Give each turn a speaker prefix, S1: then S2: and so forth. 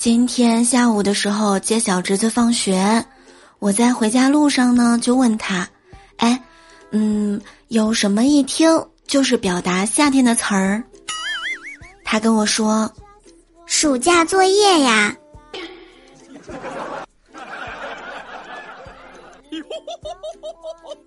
S1: 今天下午的时候接小侄子放学我在回家路上呢就问他哎嗯有什么一听就是表达夏天的词儿？他跟我说
S2: 暑假作业呀。